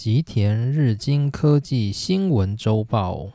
吉田日经科技新闻周报。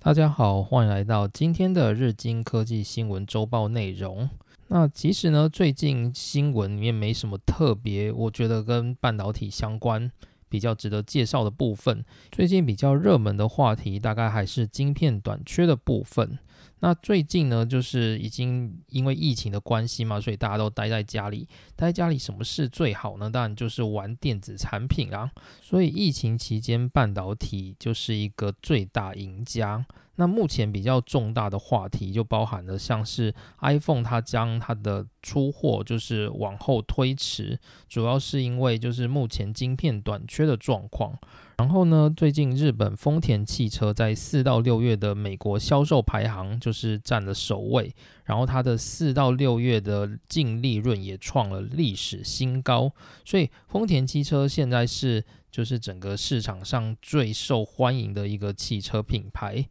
大家好，欢迎来到今天的日经科技新闻周报内容。那其实呢，最近新闻里面没什么特别，我觉得跟半导体相关比较值得介绍的部分。最近比较热门的话题，大概还是晶片短缺的部分。那最近呢，就是已经因为疫情的关系嘛，所以大家都待在家里。待在家里什么事最好呢？当然就是玩电子产品啦。所以疫情期间，半导体就是一个最大赢家。那目前比较重大的话题就包含了像是 iPhone，它将它的出货就是往后推迟，主要是因为就是目前晶片短缺的状况。然后呢，最近日本丰田汽车在四到六月的美国销售排行就是占了首位，然后它的四到六月的净利润也创了历史新高，所以丰田汽车现在是就是整个市场上最受欢迎的一个汽车品牌。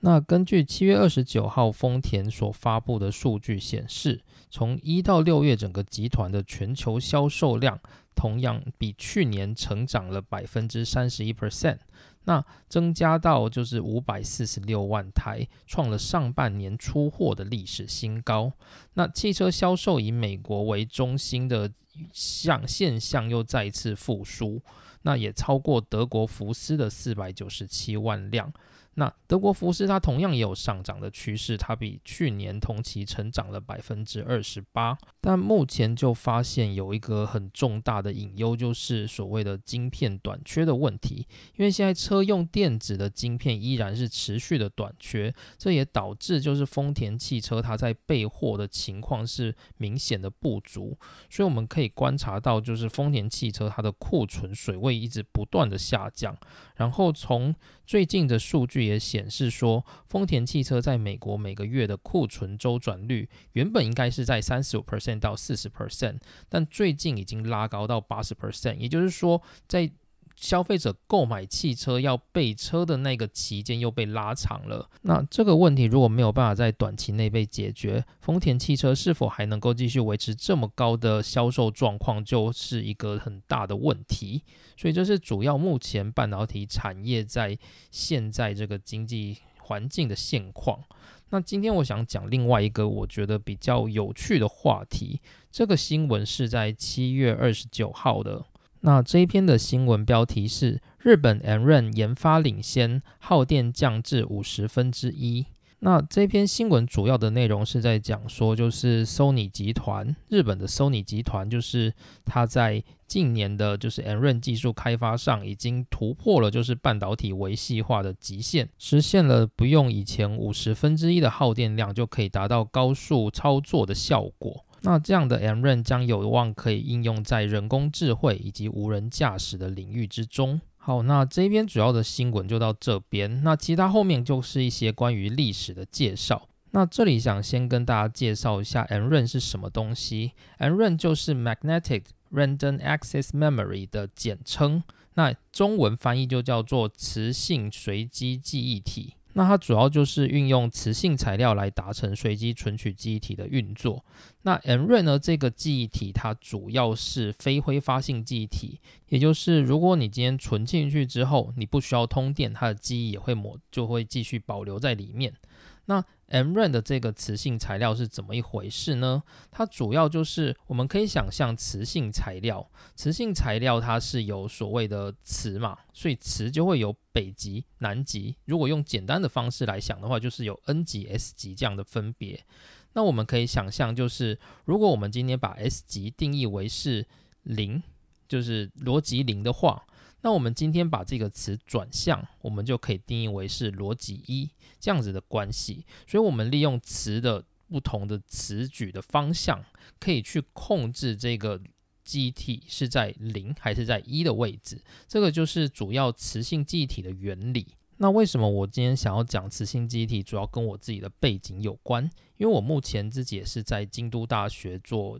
那根据七月二十九号丰田所发布的数据显示，从一到六月整个集团的全球销售量同样比去年成长了百分之三十一 percent，那增加到就是五百四十六万台，创了上半年出货的历史新高。那汽车销售以美国为中心的象现象又再次复苏，那也超过德国福斯的四百九十七万辆。那德国福斯它同样也有上涨的趋势，它比去年同期成长了百分之二十八。但目前就发现有一个很重大的隐忧，就是所谓的晶片短缺的问题。因为现在车用电子的晶片依然是持续的短缺，这也导致就是丰田汽车它在备货的情况是明显的不足。所以我们可以观察到，就是丰田汽车它的库存水位一直不断的下降。然后从最近的数据也显示说，丰田汽车在美国每个月的库存周转率原本应该是在三十五 percent 到四十 percent，但最近已经拉高到八十 percent，也就是说在消费者购买汽车要备车的那个期间又被拉长了。那这个问题如果没有办法在短期内被解决，丰田汽车是否还能够继续维持这么高的销售状况，就是一个很大的问题。所以这是主要目前半导体产业在现在这个经济环境的现况。那今天我想讲另外一个我觉得比较有趣的话题。这个新闻是在七月二十九号的。那这一篇的新闻标题是：日本 a r n 研发领先，耗电降至五十分之一。那这篇新闻主要的内容是在讲说，就是 Sony 集团，日本的 Sony 集团，就是它在近年的，就是 a r n 技术开发上，已经突破了就是半导体维系化的极限，实现了不用以前五十分之一的耗电量就可以达到高速操作的效果。那这样的 MRN 将有望可以应用在人工智慧以及无人驾驶的领域之中。好，那这边主要的新闻就到这边。那其他后面就是一些关于历史的介绍。那这里想先跟大家介绍一下 MRN 是什么东西。MRN 就是 Magnetic Random Access Memory 的简称，那中文翻译就叫做磁性随机记忆体。那它主要就是运用磁性材料来达成随机存取记忆体的运作。那 M r a 呢？这个记忆体它主要是非挥发性记忆体，也就是如果你今天存进去之后，你不需要通电，它的记忆也会抹，就会继续保留在里面。那 M r a 的这个磁性材料是怎么一回事呢？它主要就是我们可以想象磁性材料，磁性材料它是有所谓的磁嘛，所以磁就会有北极、南极。如果用简单的方式来想的话，就是有 N 级、S 级这样的分别。那我们可以想象，就是如果我们今天把 S 级定义为是零，就是逻辑零的话。那我们今天把这个词转向，我们就可以定义为是逻辑一这样子的关系。所以，我们利用词的不同的词举的方向，可以去控制这个记忆体是在零还是在一的位置。这个就是主要磁性记忆体的原理。那为什么我今天想要讲磁性记忆体？主要跟我自己的背景有关，因为我目前自己也是在京都大学做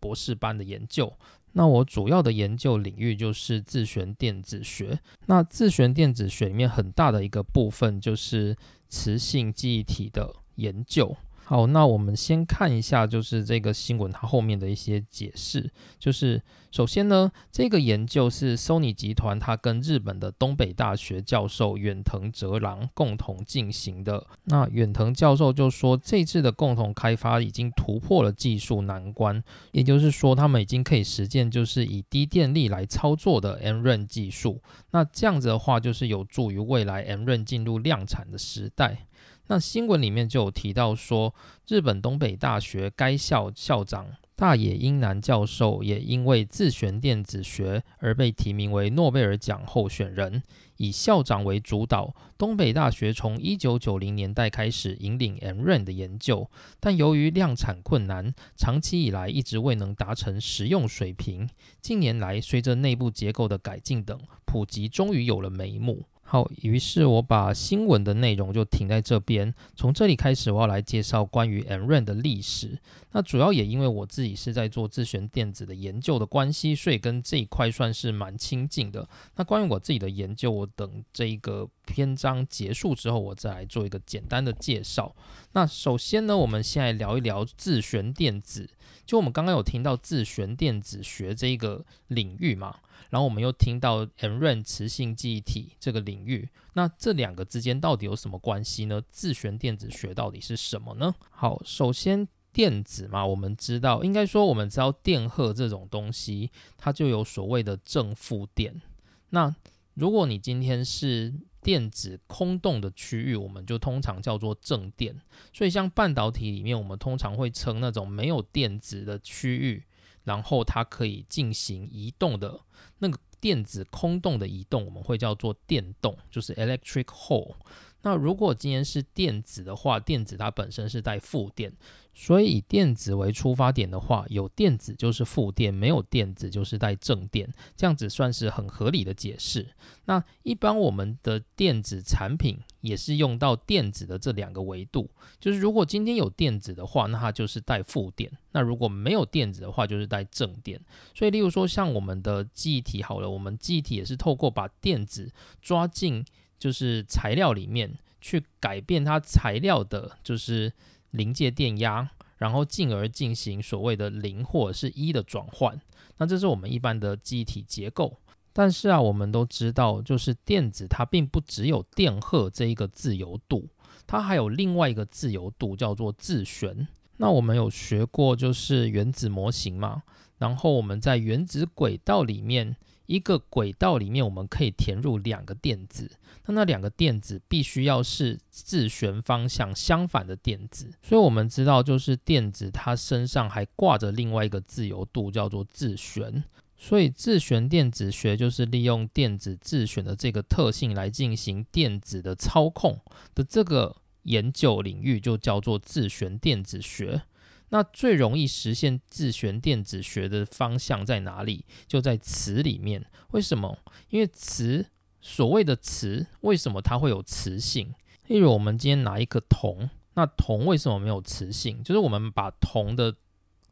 博士班的研究。那我主要的研究领域就是自旋电子学。那自旋电子学里面很大的一个部分就是磁性记忆体的研究。好，那我们先看一下，就是这个新闻它后面的一些解释。就是首先呢，这个研究是 Sony 集团它跟日本的东北大学教授远藤哲郎共同进行的。那远藤教授就说，这次的共同开发已经突破了技术难关，也就是说，他们已经可以实践就是以低电力来操作的 M r n 技术。那这样子的话，就是有助于未来 M r n 进入量产的时代。那新闻里面就有提到说，日本东北大学该校校长大野英男教授也因为自旋电子学而被提名为诺贝尔奖候选人。以校长为主导，东北大学从一九九零年代开始引领 M r n 的研究，但由于量产困难，长期以来一直未能达成实用水平。近年来，随着内部结构的改进等普及，终于有了眉目。好，于是我把新闻的内容就停在这边。从这里开始，我要来介绍关于 M r a n 的历史。那主要也因为我自己是在做自旋电子的研究的关系，所以跟这一块算是蛮亲近的。那关于我自己的研究，我等这一个篇章结束之后，我再来做一个简单的介绍。那首先呢，我们先来聊一聊自旋电子。就我们刚刚有听到自旋电子学这一个领域嘛？然后我们又听到 M-RAN 磁性记忆体这个领域，那这两个之间到底有什么关系呢？自旋电子学到底是什么呢？好，首先电子嘛，我们知道，应该说我们知道电荷这种东西，它就有所谓的正负电。那如果你今天是电子空洞的区域，我们就通常叫做正电。所以像半导体里面，我们通常会称那种没有电子的区域。然后它可以进行移动的那个电子空洞的移动，我们会叫做电动，就是 electric hole。那如果今天是电子的话，电子它本身是带负电。所以以电子为出发点的话，有电子就是负电，没有电子就是带正电，这样子算是很合理的解释。那一般我们的电子产品也是用到电子的这两个维度，就是如果今天有电子的话，那它就是带负电；那如果没有电子的话，就是带正电。所以，例如说像我们的记忆体好了，我们记忆体也是透过把电子抓进就是材料里面去改变它材料的，就是。临界电压，然后进而进行所谓的零或者是一的转换。那这是我们一般的记忆体结构。但是啊，我们都知道，就是电子它并不只有电荷这一个自由度，它还有另外一个自由度叫做自旋。那我们有学过就是原子模型嘛？然后我们在原子轨道里面。一个轨道里面，我们可以填入两个电子，那那两个电子必须要是自旋方向相反的电子。所以我们知道，就是电子它身上还挂着另外一个自由度，叫做自旋。所以自旋电子学就是利用电子自旋的这个特性来进行电子的操控的这个研究领域，就叫做自旋电子学。那最容易实现自旋电子学的方向在哪里？就在磁里面。为什么？因为磁，所谓的磁，为什么它会有磁性？例如，我们今天拿一个铜，那铜为什么没有磁性？就是我们把铜的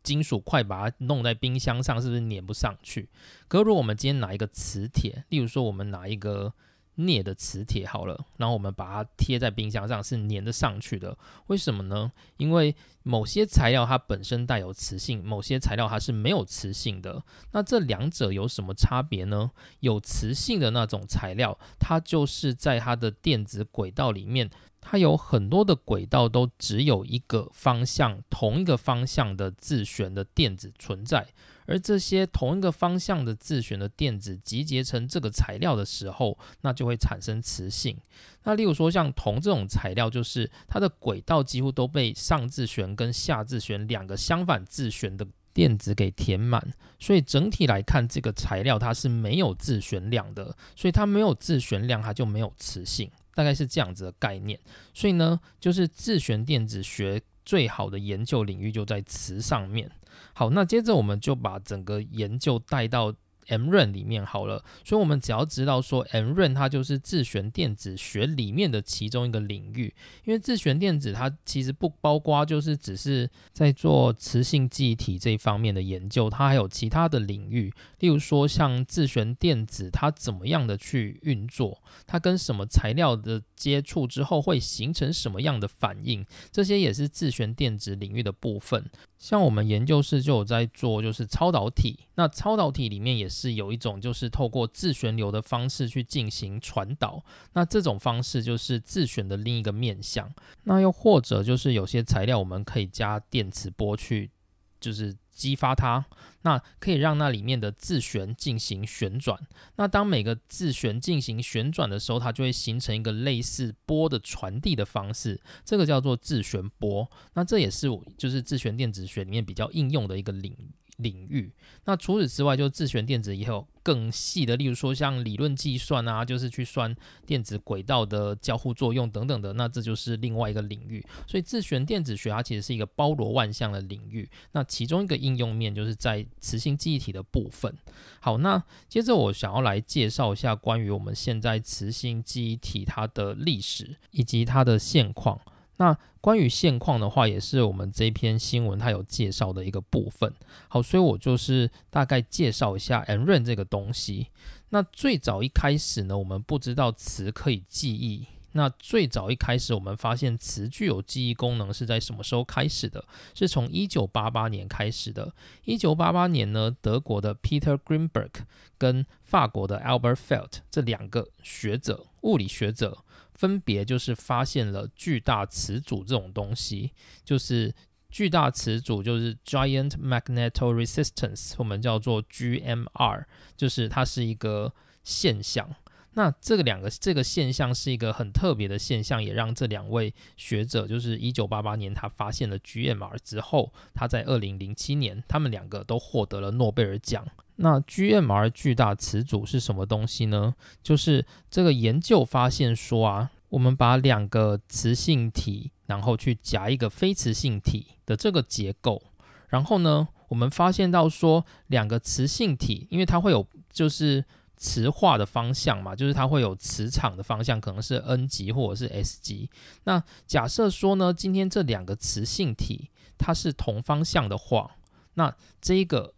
金属块把它弄在冰箱上，是不是粘不上去？可如果我们今天拿一个磁铁，例如说我们拿一个。镍的磁铁好了，然后我们把它贴在冰箱上，是粘得上去的。为什么呢？因为某些材料它本身带有磁性，某些材料它是没有磁性的。那这两者有什么差别呢？有磁性的那种材料，它就是在它的电子轨道里面，它有很多的轨道都只有一个方向，同一个方向的自旋的电子存在。而这些同一个方向的自旋的电子集结成这个材料的时候，那就会产生磁性。那例如说像铜这种材料，就是它的轨道几乎都被上自旋跟下自旋两个相反自旋的电子给填满，所以整体来看，这个材料它是没有自旋量的，所以它没有自旋量，它就没有磁性，大概是这样子的概念。所以呢，就是自旋电子学最好的研究领域就在磁上面。好，那接着我们就把整个研究带到 M 润里面好了，所以我们只要知道说 M 润它就是自旋电子学里面的其中一个领域，因为自旋电子它其实不包括就是只是在做磁性记忆体这一方面的研究，它还有其他的领域，例如说像自旋电子它怎么样的去运作，它跟什么材料的接触之后会形成什么样的反应，这些也是自旋电子领域的部分。像我们研究室就有在做，就是超导体。那超导体里面也是有一种，就是透过自旋流的方式去进行传导。那这种方式就是自旋的另一个面向。那又或者就是有些材料我们可以加电磁波去，就是。激发它，那可以让那里面的自旋进行旋转。那当每个自旋进行旋转的时候，它就会形成一个类似波的传递的方式，这个叫做自旋波。那这也是就是自旋电子学里面比较应用的一个领领域。那除此之外，就自旋电子也有更细的，例如说像理论计算啊，就是去算电子轨道的交互作用等等的，那这就是另外一个领域。所以自旋电子学它其实是一个包罗万象的领域。那其中一个应用面就是在磁性记忆体的部分。好，那接着我想要来介绍一下关于我们现在磁性记忆体它的历史以及它的现况。那关于现况的话，也是我们这篇新闻它有介绍的一个部分。好，所以我就是大概介绍一下 n r e n 这个东西。那最早一开始呢，我们不知道词可以记忆。那最早一开始，我们发现词具有记忆功能是在什么时候开始的？是从一九八八年开始的。一九八八年呢，德国的 Peter Greenberg 跟法国的 Albert Felt 这两个学者，物理学者。分别就是发现了巨大磁阻这种东西，就是巨大磁阻，就是 Giant Magnetoresistance，我们叫做 GMR，就是它是一个现象。那这个两个这个现象是一个很特别的现象，也让这两位学者，就是一九八八年他发现了 GMR 之后，他在二零零七年，他们两个都获得了诺贝尔奖。那 GMR 巨大磁阻是什么东西呢？就是这个研究发现说啊，我们把两个磁性体，然后去夹一个非磁性体的这个结构，然后呢，我们发现到说两个磁性体，因为它会有就是磁化的方向嘛，就是它会有磁场的方向，可能是 N 极或者是 S 极。那假设说呢，今天这两个磁性体它是同方向的话，那这个。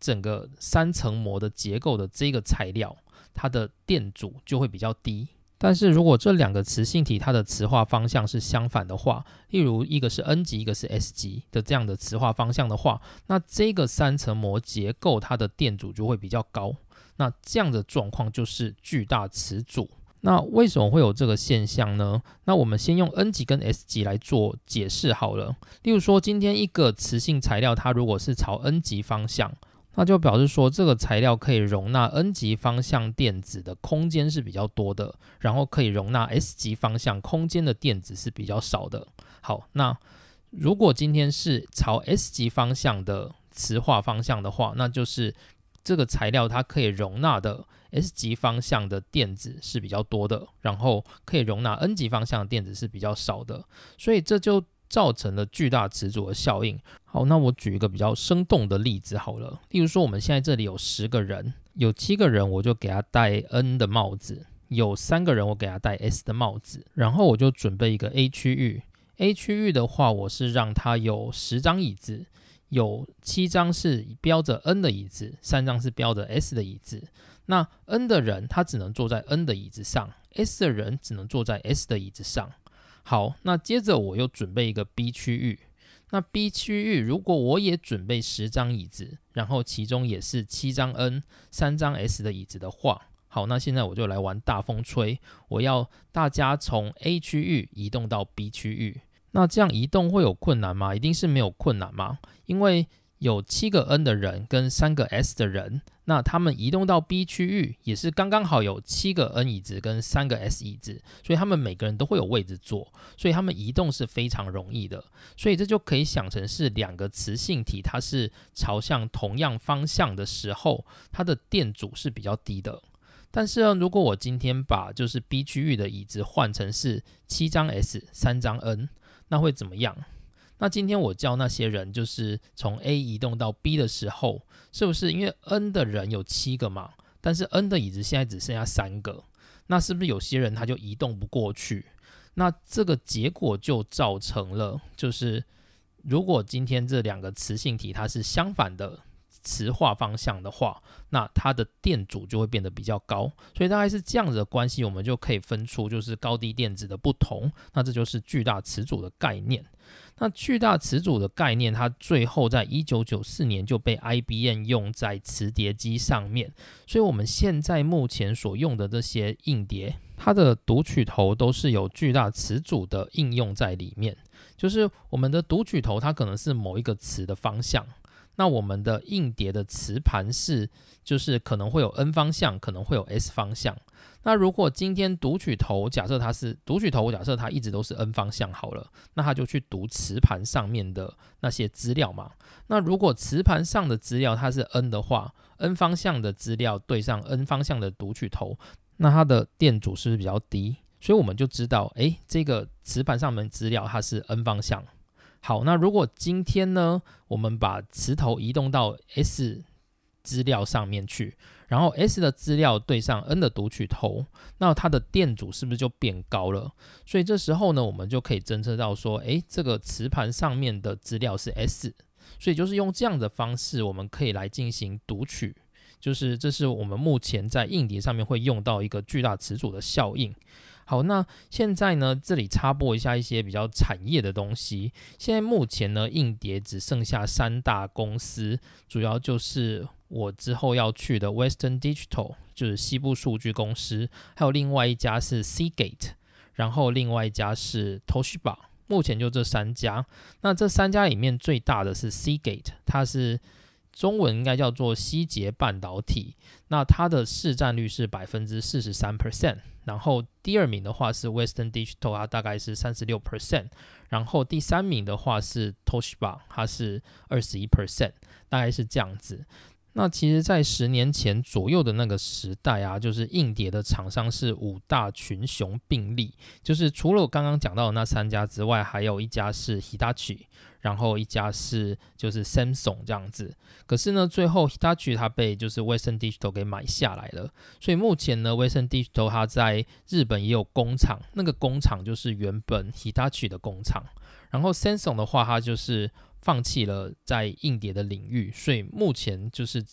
整个三层膜的结构的这个材料，它的电阻就会比较低。但是如果这两个磁性体它的磁化方向是相反的话，例如一个是 N 极，一个是 S 极的这样的磁化方向的话，那这个三层膜结构它的电阻就会比较高。那这样的状况就是巨大磁阻。那为什么会有这个现象呢？那我们先用 N 级跟 S 级来做解释好了。例如说，今天一个磁性材料，它如果是朝 N 级方向，那就表示说，这个材料可以容纳 N 级方向电子的空间是比较多的，然后可以容纳 S 级方向空间的电子是比较少的。好，那如果今天是朝 S 级方向的磁化方向的话，那就是这个材料它可以容纳的 S 级方向的电子是比较多的，然后可以容纳 N 级方向的电子是比较少的，所以这就。造成了巨大磁阻的效应。好，那我举一个比较生动的例子好了。例如说，我们现在这里有十个人，有七个人我就给他戴 N 的帽子，有三个人我给他戴 S 的帽子，然后我就准备一个 A 区域。A 区域的话，我是让他有十张椅子，有七张是标着 N 的椅子，三张是标着 S 的椅子。那 N 的人他只能坐在 N 的椅子上，S 的人只能坐在 S 的椅子上。好，那接着我又准备一个 B 区域。那 B 区域如果我也准备十张椅子，然后其中也是七张 N、三张 S 的椅子的话，好，那现在我就来玩大风吹。我要大家从 A 区域移动到 B 区域。那这样移动会有困难吗？一定是没有困难吗？因为有七个 N 的人跟三个 S 的人，那他们移动到 B 区域也是刚刚好有七个 N 椅子跟三个 S 椅子，所以他们每个人都会有位置坐，所以他们移动是非常容易的。所以这就可以想成是两个磁性体，它是朝向同样方向的时候，它的电阻是比较低的。但是呢，如果我今天把就是 B 区域的椅子换成是七张 S 三张 N，那会怎么样？那今天我叫那些人就是从 A 移动到 B 的时候，是不是因为 N 的人有七个嘛？但是 N 的椅子现在只剩下三个，那是不是有些人他就移动不过去？那这个结果就造成了，就是如果今天这两个磁性体它是相反的。磁化方向的话，那它的电阻就会变得比较高，所以大概是这样子的关系，我们就可以分出就是高低电子的不同。那这就是巨大磁阻的概念。那巨大磁阻的概念，它最后在一九九四年就被 IBM 用在磁碟机上面。所以我们现在目前所用的这些硬碟，它的读取头都是有巨大磁阻的应用在里面。就是我们的读取头，它可能是某一个磁的方向。那我们的硬碟的磁盘是，就是可能会有 N 方向，可能会有 S 方向。那如果今天读取头假设它是读取头，假设它一直都是 N 方向好了，那它就去读磁盘上面的那些资料嘛。那如果磁盘上的资料它是 N 的话，N 方向的资料对上 N 方向的读取头，那它的电阻是不是比较低？所以我们就知道，诶，这个磁盘上面资料它是 N 方向。好，那如果今天呢，我们把磁头移动到 S 资料上面去，然后 S 的资料对上 N 的读取头，那它的电阻是不是就变高了？所以这时候呢，我们就可以侦测到说，诶，这个磁盘上面的资料是 S，所以就是用这样的方式，我们可以来进行读取，就是这是我们目前在硬碟上面会用到一个巨大磁阻的效应。好，那现在呢，这里插播一下一些比较产业的东西。现在目前呢，硬碟只剩下三大公司，主要就是我之后要去的 Western Digital，就是西部数据公司，还有另外一家是 Seagate，然后另外一家是 Toshiba。目前就这三家。那这三家里面最大的是 Seagate，它是。中文应该叫做西捷半导体，那它的市占率是百分之四十三 percent，然后第二名的话是 Western Digital，它大概是三十六 percent，然后第三名的话是 Toshiba，它是二十一 percent，大概是这样子。那其实，在十年前左右的那个时代啊，就是硬碟的厂商是五大群雄并立，就是除了我刚刚讲到的那三家之外，还有一家是 Hitachi，然后一家是就是 Samsung 这样子。可是呢，最后 Hitachi 它被就是 Western Digital 给买下来了，所以目前呢，Western Digital 它在日本也有工厂，那个工厂就是原本 Hitachi 的工厂。然后 Samsung 的话，它就是放弃了在硬碟的领域，所以目前就是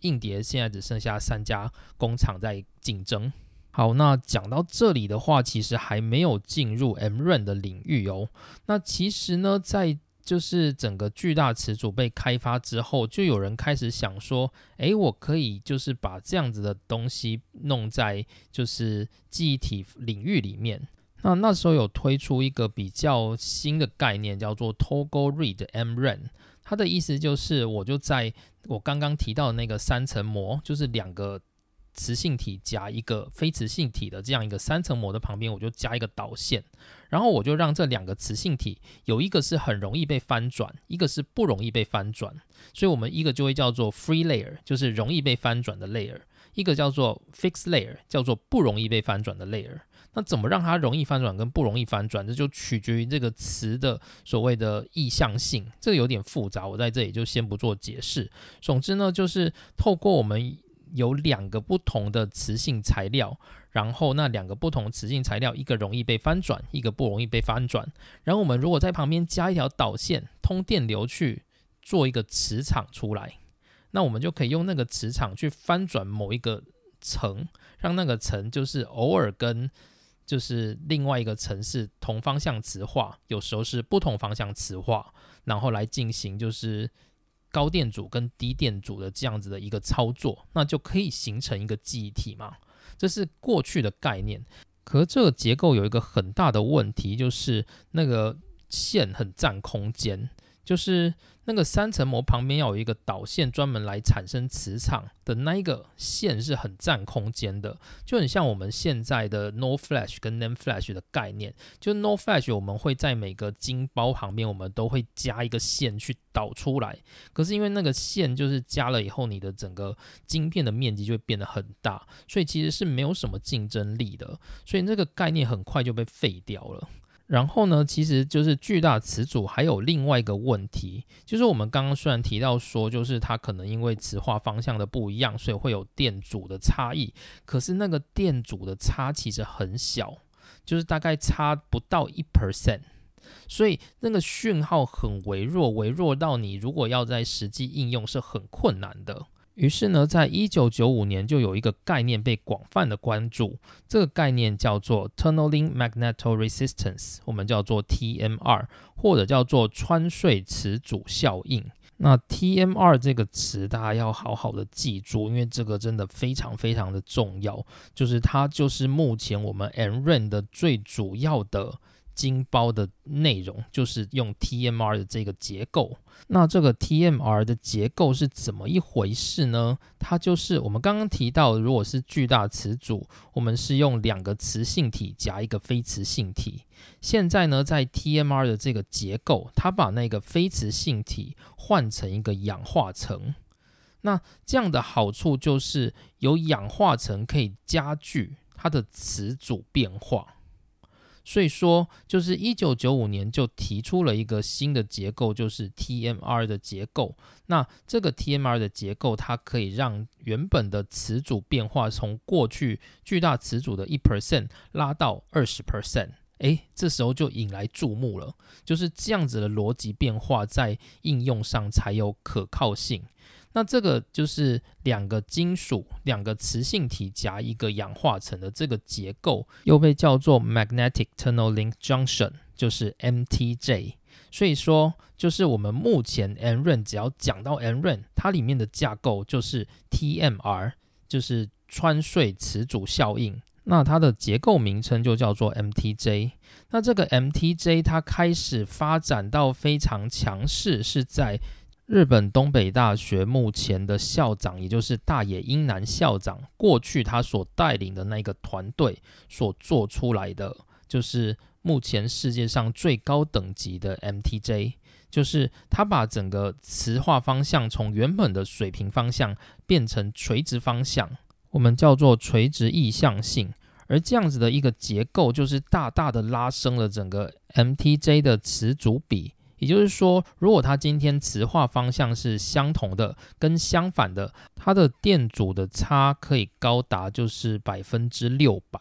硬碟现在只剩下三家工厂在竞争。好，那讲到这里的话，其实还没有进入 MRAM 的领域哦。那其实呢，在就是整个巨大词组被开发之后，就有人开始想说，诶，我可以就是把这样子的东西弄在就是记忆体领域里面。那那时候有推出一个比较新的概念，叫做 Toggle Read MRAM。它的意思就是，我就在我刚刚提到的那个三层膜，就是两个磁性体加一个非磁性体的这样一个三层膜的旁边，我就加一个导线，然后我就让这两个磁性体有一个是很容易被翻转，一个是不容易被翻转。所以我们一个就会叫做 Free Layer，就是容易被翻转的 Layer；一个叫做 Fixed Layer，叫做不容易被翻转的 Layer。那怎么让它容易翻转跟不容易翻转？这就取决于这个词的所谓的意向性，这个有点复杂，我在这里就先不做解释。总之呢，就是透过我们有两个不同的磁性材料，然后那两个不同磁性材料，一个容易被翻转，一个不容易被翻转。然后我们如果在旁边加一条导线，通电流去做一个磁场出来，那我们就可以用那个磁场去翻转某一个层，让那个层就是偶尔跟就是另外一个层是同方向磁化，有时候是不同方向磁化，然后来进行就是高电阻跟低电阻的这样子的一个操作，那就可以形成一个记忆体嘛。这是过去的概念，可是这个结构有一个很大的问题，就是那个线很占空间，就是。那个三层膜旁边要有一个导线，专门来产生磁场的那一个线是很占空间的，就很像我们现在的 No Flash 跟 nan flash 的概念。就 No Flash 我们会在每个晶包旁边，我们都会加一个线去导出来。可是因为那个线就是加了以后，你的整个晶片的面积就会变得很大，所以其实是没有什么竞争力的。所以这个概念很快就被废掉了。然后呢，其实就是巨大磁阻还有另外一个问题，就是我们刚刚虽然提到说，就是它可能因为磁化方向的不一样，所以会有电阻的差异，可是那个电阻的差其实很小，就是大概差不到一 percent，所以那个讯号很微弱，微弱到你如果要在实际应用是很困难的。于是呢，在一九九五年就有一个概念被广泛的关注，这个概念叫做 Tunneling Magnetoresistance，我们叫做 TMR，或者叫做穿隧磁阻效应。那 TMR 这个词大家要好好的记住，因为这个真的非常非常的重要，就是它就是目前我们 NRAN 的最主要的。金包的内容就是用 TMR 的这个结构。那这个 TMR 的结构是怎么一回事呢？它就是我们刚刚提到，如果是巨大磁组，我们是用两个磁性体夹一个非磁性体。现在呢，在 TMR 的这个结构，它把那个非磁性体换成一个氧化层。那这样的好处就是有氧化层可以加剧它的磁组变化。所以说，就是一九九五年就提出了一个新的结构，就是 TMR 的结构。那这个 TMR 的结构，它可以让原本的词组变化从过去巨大词组的一 percent 拉到二十 percent。诶，这时候就引来注目了。就是这样子的逻辑变化，在应用上才有可靠性。那这个就是两个金属、两个磁性体夹一个氧化层的这个结构，又被叫做 Magnetic Tunneling Junction，就是 MTJ。所以说，就是我们目前 n r n 只要讲到 n r n 它里面的架构就是 TMR，就是穿隧磁阻效应。那它的结构名称就叫做 MTJ。那这个 MTJ 它开始发展到非常强势，是在日本东北大学目前的校长，也就是大野英男校长，过去他所带领的那个团队所做出来的，就是目前世界上最高等级的 MTJ，就是他把整个磁化方向从原本的水平方向变成垂直方向，我们叫做垂直意向性，而这样子的一个结构，就是大大的拉升了整个 MTJ 的词组比。也就是说，如果它今天磁化方向是相同的，跟相反的，它的电阻的差可以高达就是百分之六百。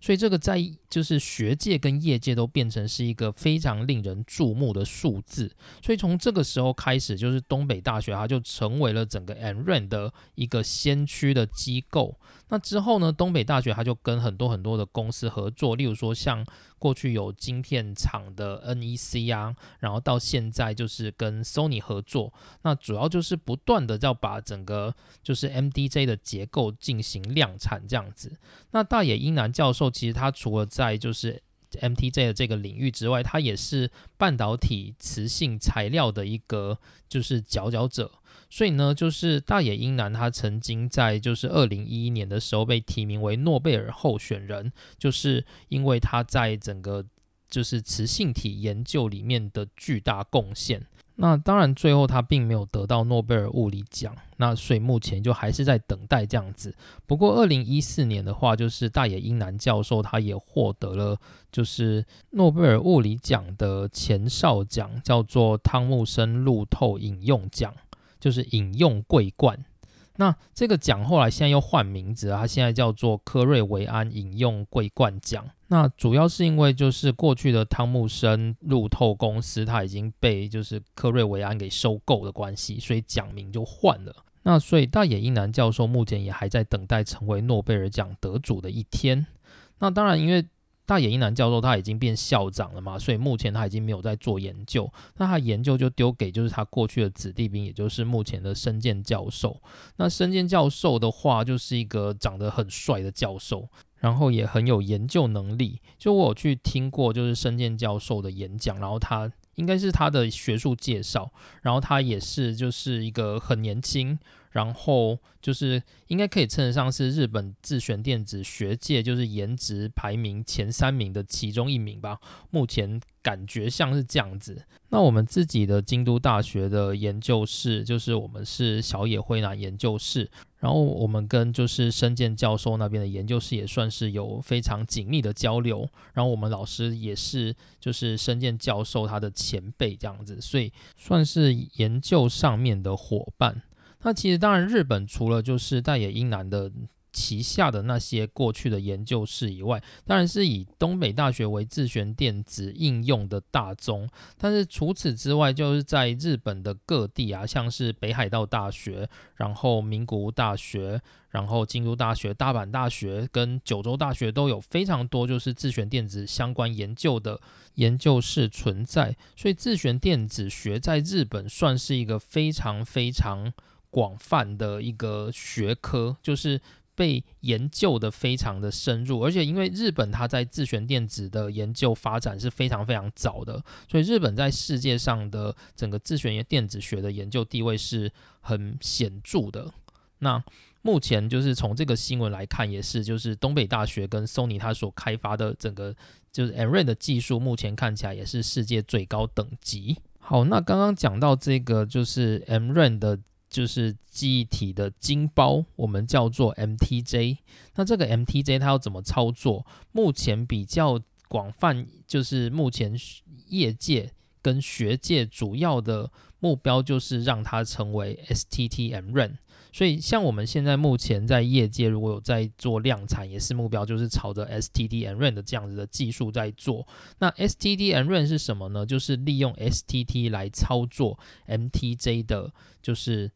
所以这个在就是学界跟业界都变成是一个非常令人注目的数字。所以从这个时候开始，就是东北大学它就成为了整个 NRAN 的一个先驱的机构。那之后呢，东北大学它就跟很多很多的公司合作，例如说像过去有晶片厂的 NEC 啊，然后到现在就是跟 Sony 合作。那主要就是不断的要把整个就是 MDJ 的结构进行量产这样子。那大野英男教授。其实他除了在就是 MTJ 的这个领域之外，它也是半导体磁性材料的一个就是佼佼者。所以呢，就是大野英男他曾经在就是二零一一年的时候被提名为诺贝尔候选人，就是因为他在整个就是磁性体研究里面的巨大贡献。那当然，最后他并没有得到诺贝尔物理奖，那所以目前就还是在等待这样子。不过，二零一四年的话，就是大野英男教授他也获得了就是诺贝尔物理奖的前哨奖，叫做汤姆森路透引用奖，就是引用桂冠。那这个奖后来现在又换名字啊，它现在叫做科瑞维安引用桂冠奖。那主要是因为就是过去的汤姆森路透公司，它已经被就是科瑞维安给收购的关系，所以奖名就换了。那所以大野英男教授目前也还在等待成为诺贝尔奖得主的一天。那当然，因为大野一男教授他已经变校长了嘛，所以目前他已经没有在做研究。那他研究就丢给就是他过去的子弟兵，也就是目前的深见教授。那深见教授的话，就是一个长得很帅的教授，然后也很有研究能力。就我有去听过就是深见教授的演讲，然后他应该是他的学术介绍，然后他也是就是一个很年轻，然后就是应该可以称得上是日本自选电子学界就是颜值排名前三名的其中一名吧。目前感觉像是这样子。那我们自己的京都大学的研究室，就是我们是小野辉南研究室，然后我们跟就是深见教授那边的研究室也算是有非常紧密的交流。然后我们老师也是就是深见教授他的前辈这样子，所以算是研究上面的伙伴。那其实当然，日本除了就是大野英男的旗下的那些过去的研究室以外，当然是以东北大学为自旋电子应用的大宗。但是除此之外，就是在日本的各地啊，像是北海道大学、然后名古屋大学、然后京都大学、大阪大学跟九州大学都有非常多就是自旋电子相关研究的研究室存在。所以自旋电子学在日本算是一个非常非常。广泛的一个学科，就是被研究的非常的深入，而且因为日本它在自旋电子的研究发展是非常非常早的，所以日本在世界上的整个自旋电子学的研究地位是很显著的。那目前就是从这个新闻来看，也是就是东北大学跟 Sony 它所开发的整个就是 M r a n 的技术，目前看起来也是世界最高等级。好，那刚刚讲到这个就是 M r a n 的。就是记忆体的晶包，我们叫做 MTJ。那这个 MTJ 它要怎么操作？目前比较广泛，就是目前业界跟学界主要的目标就是让它成为 STT-MRAM。所以像我们现在目前在业界如果有在做量产，也是目标就是朝着 STT-MRAM 的这样子的技术在做。那 STT-MRAM 是什么呢？就是利用 STT 来操作 MTJ 的，就是。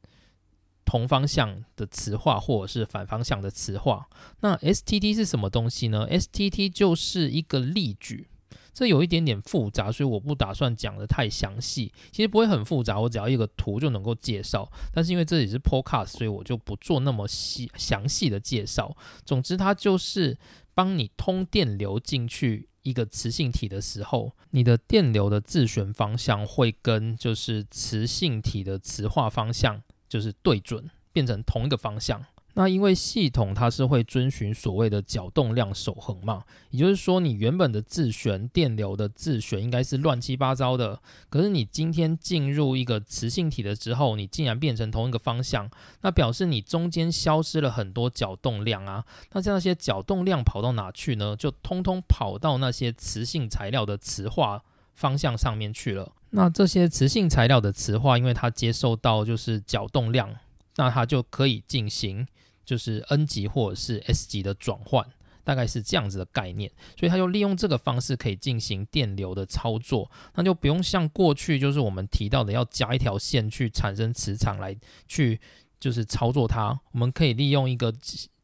同方向的磁化或者是反方向的磁化，那 STT 是什么东西呢？STT 就是一个例举，这有一点点复杂，所以我不打算讲的太详细。其实不会很复杂，我只要一个图就能够介绍。但是因为这里是 Podcast，所以我就不做那么细详细的介绍。总之，它就是帮你通电流进去一个磁性体的时候，你的电流的自旋方向会跟就是磁性体的磁化方向。就是对准变成同一个方向。那因为系统它是会遵循所谓的角动量守恒嘛，也就是说你原本的自旋电流的自旋应该是乱七八糟的，可是你今天进入一个磁性体的之后，你竟然变成同一个方向，那表示你中间消失了很多角动量啊。那像那些角动量跑到哪去呢？就通通跑到那些磁性材料的磁化方向上面去了。那这些磁性材料的磁化，因为它接受到就是角动量，那它就可以进行就是 N 级或者是 S 级的转换，大概是这样子的概念。所以它就利用这个方式可以进行电流的操作，那就不用像过去就是我们提到的要加一条线去产生磁场来去就是操作它。我们可以利用一个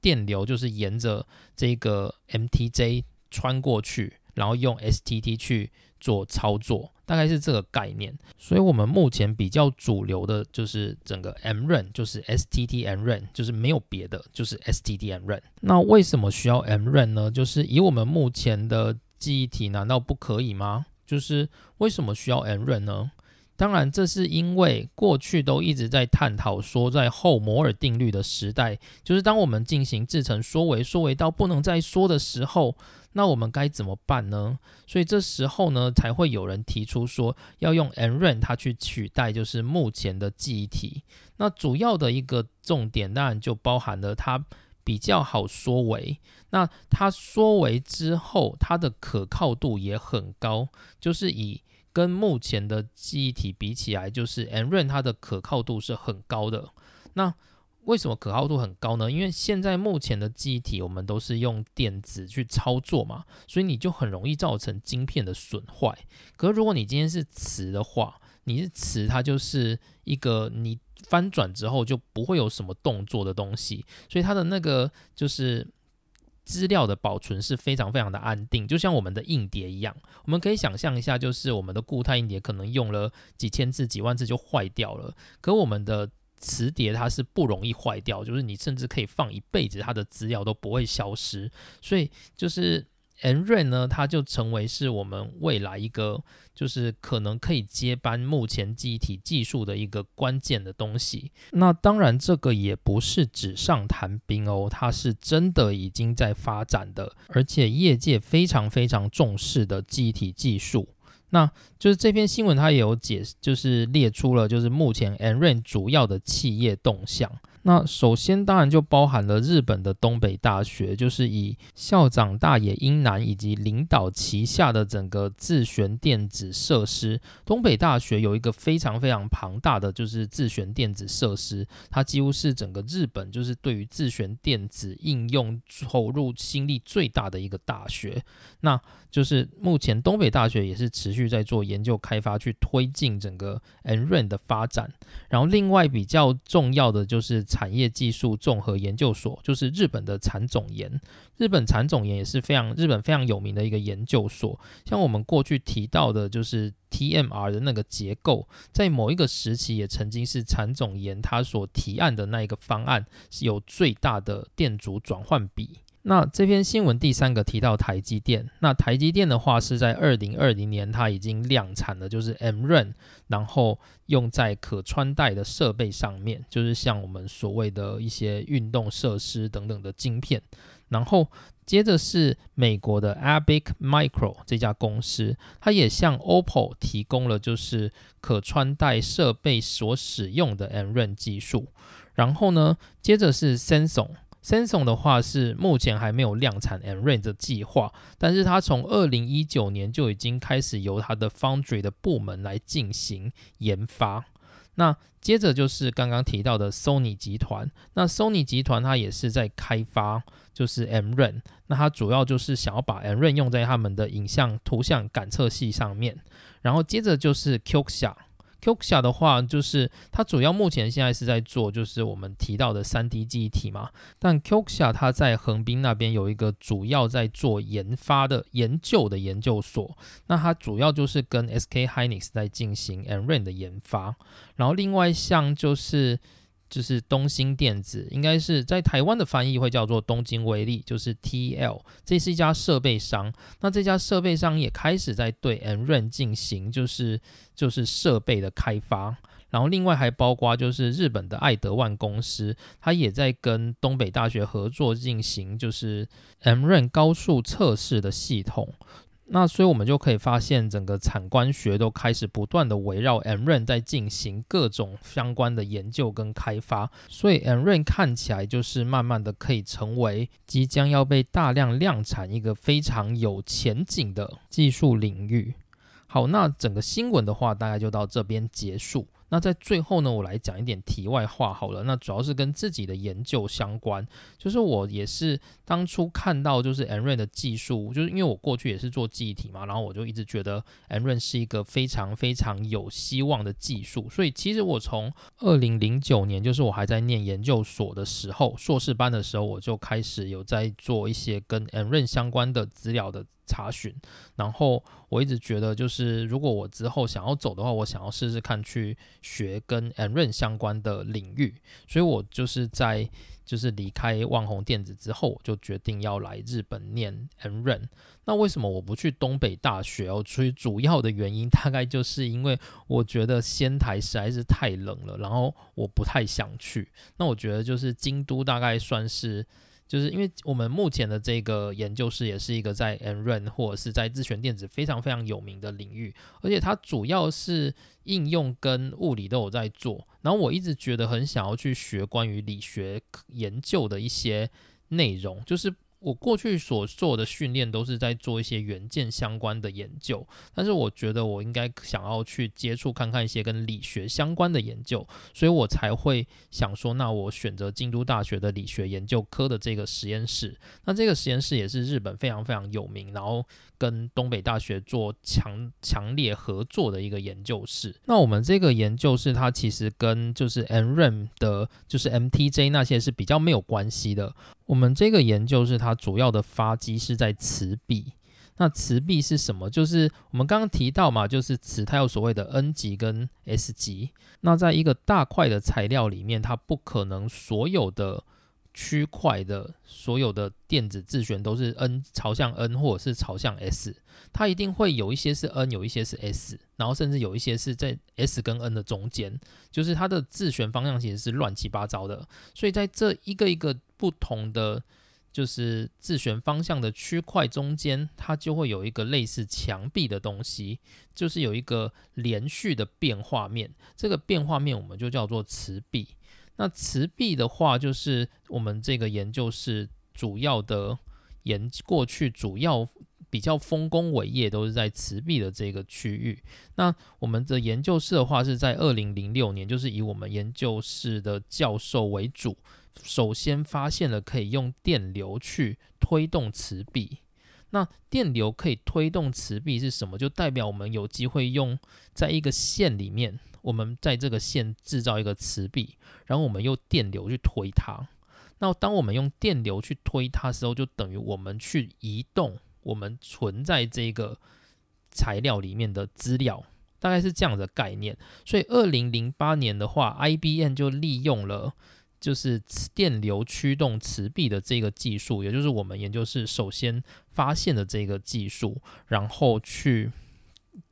电流，就是沿着这个 MTJ 穿过去，然后用 STT 去做操作。大概是这个概念，所以我们目前比较主流的就是整个 M Run，就是 S T T M Run，就是没有别的，就是 S T T M Run。那为什么需要 M Run 呢？就是以我们目前的记忆体，难道不可以吗？就是为什么需要 M Run 呢？当然，这是因为过去都一直在探讨说，在后摩尔定律的时代，就是当我们进行制成缩微，缩微到不能再缩的时候，那我们该怎么办呢？所以这时候呢，才会有人提出说，要用 NRAM 它去取代就是目前的记忆体。那主要的一个重点，当然就包含了它比较好缩微，那它缩微之后，它的可靠度也很高，就是以。跟目前的记忆体比起来，就是 NRAM 它的可靠度是很高的。那为什么可靠度很高呢？因为现在目前的记忆体我们都是用电子去操作嘛，所以你就很容易造成晶片的损坏。可是如果你今天是磁的话，你是磁，它就是一个你翻转之后就不会有什么动作的东西，所以它的那个就是。资料的保存是非常非常的安定，就像我们的硬碟一样。我们可以想象一下，就是我们的固态硬碟可能用了几千次、几万次就坏掉了，可我们的磁碟它是不容易坏掉，就是你甚至可以放一辈子，它的资料都不会消失。所以就是 N r a n 呢，它就成为是我们未来一个就是可能可以接班目前记忆体技术的一个关键的东西。那当然，这个也不是纸上谈兵哦，它是真的已经在发展的，而且业界非常非常重视的记忆体技术。那就是这篇新闻，它也有解，就是列出了就是目前 N r a n 主要的企业动向。那首先当然就包含了日本的东北大学，就是以校长大野英男以及领导旗下的整个自旋电子设施。东北大学有一个非常非常庞大的就是自旋电子设施，它几乎是整个日本就是对于自旋电子应用投入心力最大的一个大学。那就是目前东北大学也是持续在做研究开发，去推进整个 N r a n 的发展。然后另外比较重要的就是产业技术综合研究所，就是日本的产总研。日本产总研也是非常日本非常有名的一个研究所。像我们过去提到的，就是 TMR 的那个结构，在某一个时期也曾经是产总研他所提案的那一个方案，是有最大的电阻转换比。那这篇新闻第三个提到台积电，那台积电的话是在二零二零年它已经量产了，就是 M Run，然后用在可穿戴的设备上面，就是像我们所谓的一些运动设施等等的晶片。然后接着是美国的 Abic Micro 这家公司，它也向 OPPO 提供了就是可穿戴设备所使用的 M Run 技术。然后呢，接着是 Samsung。Samsung 的话是目前还没有量产 M r a n 的计划，但是它从二零一九年就已经开始由它的 Foundry 的部门来进行研发。那接着就是刚刚提到的 Sony 集团，那 Sony 集团它也是在开发就是 M r a n 那它主要就是想要把 M r a n 用在他们的影像图像感测器上面。然后接着就是 Qxia。Qxia 的话，就是它主要目前现在是在做，就是我们提到的三 D 记忆体嘛。但 Qxia 它在横滨那边有一个主要在做研发的研究的研究所，那它主要就是跟 SK Hynix 在进行 n r a n 的研发。然后另外像就是。就是东兴电子，应该是在台湾的翻译会叫做东京威力，就是 TL，这是一家设备商。那这家设备商也开始在对 N r a n 进行就是就是设备的开发。然后另外还包括就是日本的爱德万公司，它也在跟东北大学合作进行就是 N r a n 高速测试的系统。那所以，我们就可以发现，整个产官学都开始不断的围绕 M r a n 在进行各种相关的研究跟开发。所以，M r a n 看起来就是慢慢的可以成为即将要被大量量产一个非常有前景的技术领域。好，那整个新闻的话，大概就到这边结束。那在最后呢，我来讲一点题外话好了。那主要是跟自己的研究相关，就是我也是当初看到就是 N r a n 的技术，就是因为我过去也是做记忆体嘛，然后我就一直觉得 N r a n 是一个非常非常有希望的技术。所以其实我从二零零九年，就是我还在念研究所的时候，硕士班的时候，我就开始有在做一些跟 N r a n 相关的资料的。查询，然后我一直觉得，就是如果我之后想要走的话，我想要试试看去学跟 N r a n 相关的领域，所以我就是在就是离开万宏电子之后，我就决定要来日本念 N r a n 那为什么我不去东北大学哦？所以主要的原因 大概就是因为我觉得仙台实在是太冷了，然后我不太想去。那我觉得就是京都大概算是。就是因为我们目前的这个研究室也是一个在 N r a n 或者是在自旋电子非常非常有名的领域，而且它主要是应用跟物理都有在做。然后我一直觉得很想要去学关于理学研究的一些内容，就是。我过去所做的训练都是在做一些元件相关的研究，但是我觉得我应该想要去接触看看一些跟理学相关的研究，所以我才会想说，那我选择京都大学的理学研究科的这个实验室。那这个实验室也是日本非常非常有名，然后跟东北大学做强强烈合作的一个研究室。那我们这个研究室它其实跟就是 N r a m 的，就是 MTJ 那些是比较没有关系的。我们这个研究是它主要的发机是在磁壁。那磁壁是什么？就是我们刚刚提到嘛，就是磁它有所谓的 N 级跟 S 级。那在一个大块的材料里面，它不可能所有的区块的所有的电子自旋都是 n 朝向 n 或者是朝向 s，它一定会有一些是 n，有一些是 s，然后甚至有一些是在 s 跟 n 的中间，就是它的自旋方向其实是乱七八糟的。所以在这一个一个不同的就是自旋方向的区块中间，它就会有一个类似墙壁的东西，就是有一个连续的变化面。这个变化面我们就叫做磁壁。那磁壁的话，就是我们这个研究室主要的研过去主要比较丰功伟业都是在磁壁的这个区域。那我们的研究室的话，是在二零零六年，就是以我们研究室的教授为主，首先发现了可以用电流去推动磁壁。那电流可以推动磁壁是什么？就代表我们有机会用在一个线里面。我们在这个线制造一个磁壁，然后我们用电流去推它。那当我们用电流去推它的时候，就等于我们去移动我们存在这个材料里面的资料，大概是这样的概念。所以，二零零八年的话，IBM 就利用了就是电流驱动磁壁的这个技术，也就是我们研究室首先发现的这个技术，然后去。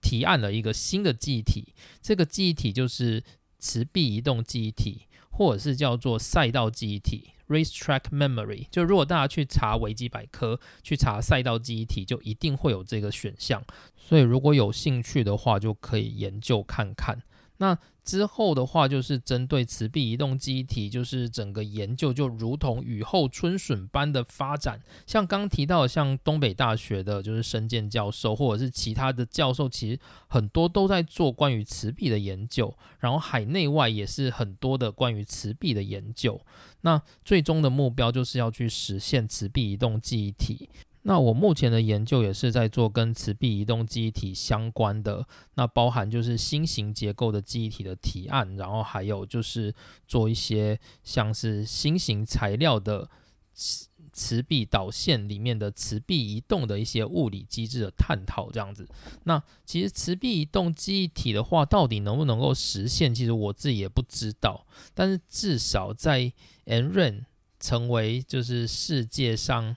提案了一个新的记忆体，这个记忆体就是磁壁移动记忆体，或者是叫做赛道记忆体 （racetrack memory）。就如果大家去查维基百科，去查赛道记忆体，就一定会有这个选项。所以如果有兴趣的话，就可以研究看看。那之后的话，就是针对磁壁移动记忆体，就是整个研究就如同雨后春笋般的发展。像刚提到，像东北大学的，就是申健教授，或者是其他的教授，其实很多都在做关于磁壁的研究。然后海内外也是很多的关于磁壁的研究。那最终的目标就是要去实现磁壁移动记忆体。那我目前的研究也是在做跟磁壁移动记忆体相关的，那包含就是新型结构的记忆体的提案，然后还有就是做一些像是新型材料的磁磁壁导线里面的磁壁移动的一些物理机制的探讨，这样子。那其实磁壁移动记忆体的话，到底能不能够实现，其实我自己也不知道。但是至少在 NRAM 成为就是世界上。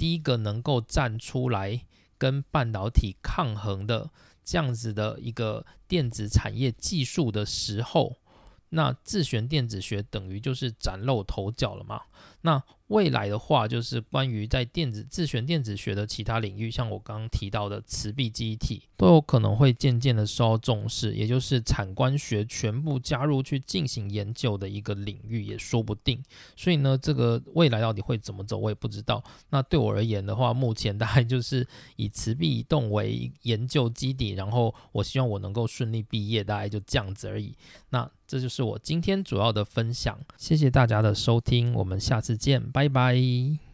第一个能够站出来跟半导体抗衡的这样子的一个电子产业技术的时候，那自旋电子学等于就是崭露头角了嘛？那未来的话，就是关于在电子自旋电子学的其他领域，像我刚刚提到的磁壁记忆体，都有可能会渐渐的受到重视，也就是产官学全部加入去进行研究的一个领域，也说不定。所以呢，这个未来到底会怎么走，我也不知道。那对我而言的话，目前大概就是以磁壁移动为研究基底，然后我希望我能够顺利毕业，大概就这样子而已。那这就是我今天主要的分享，谢谢大家的收听，我们下次再见，拜拜。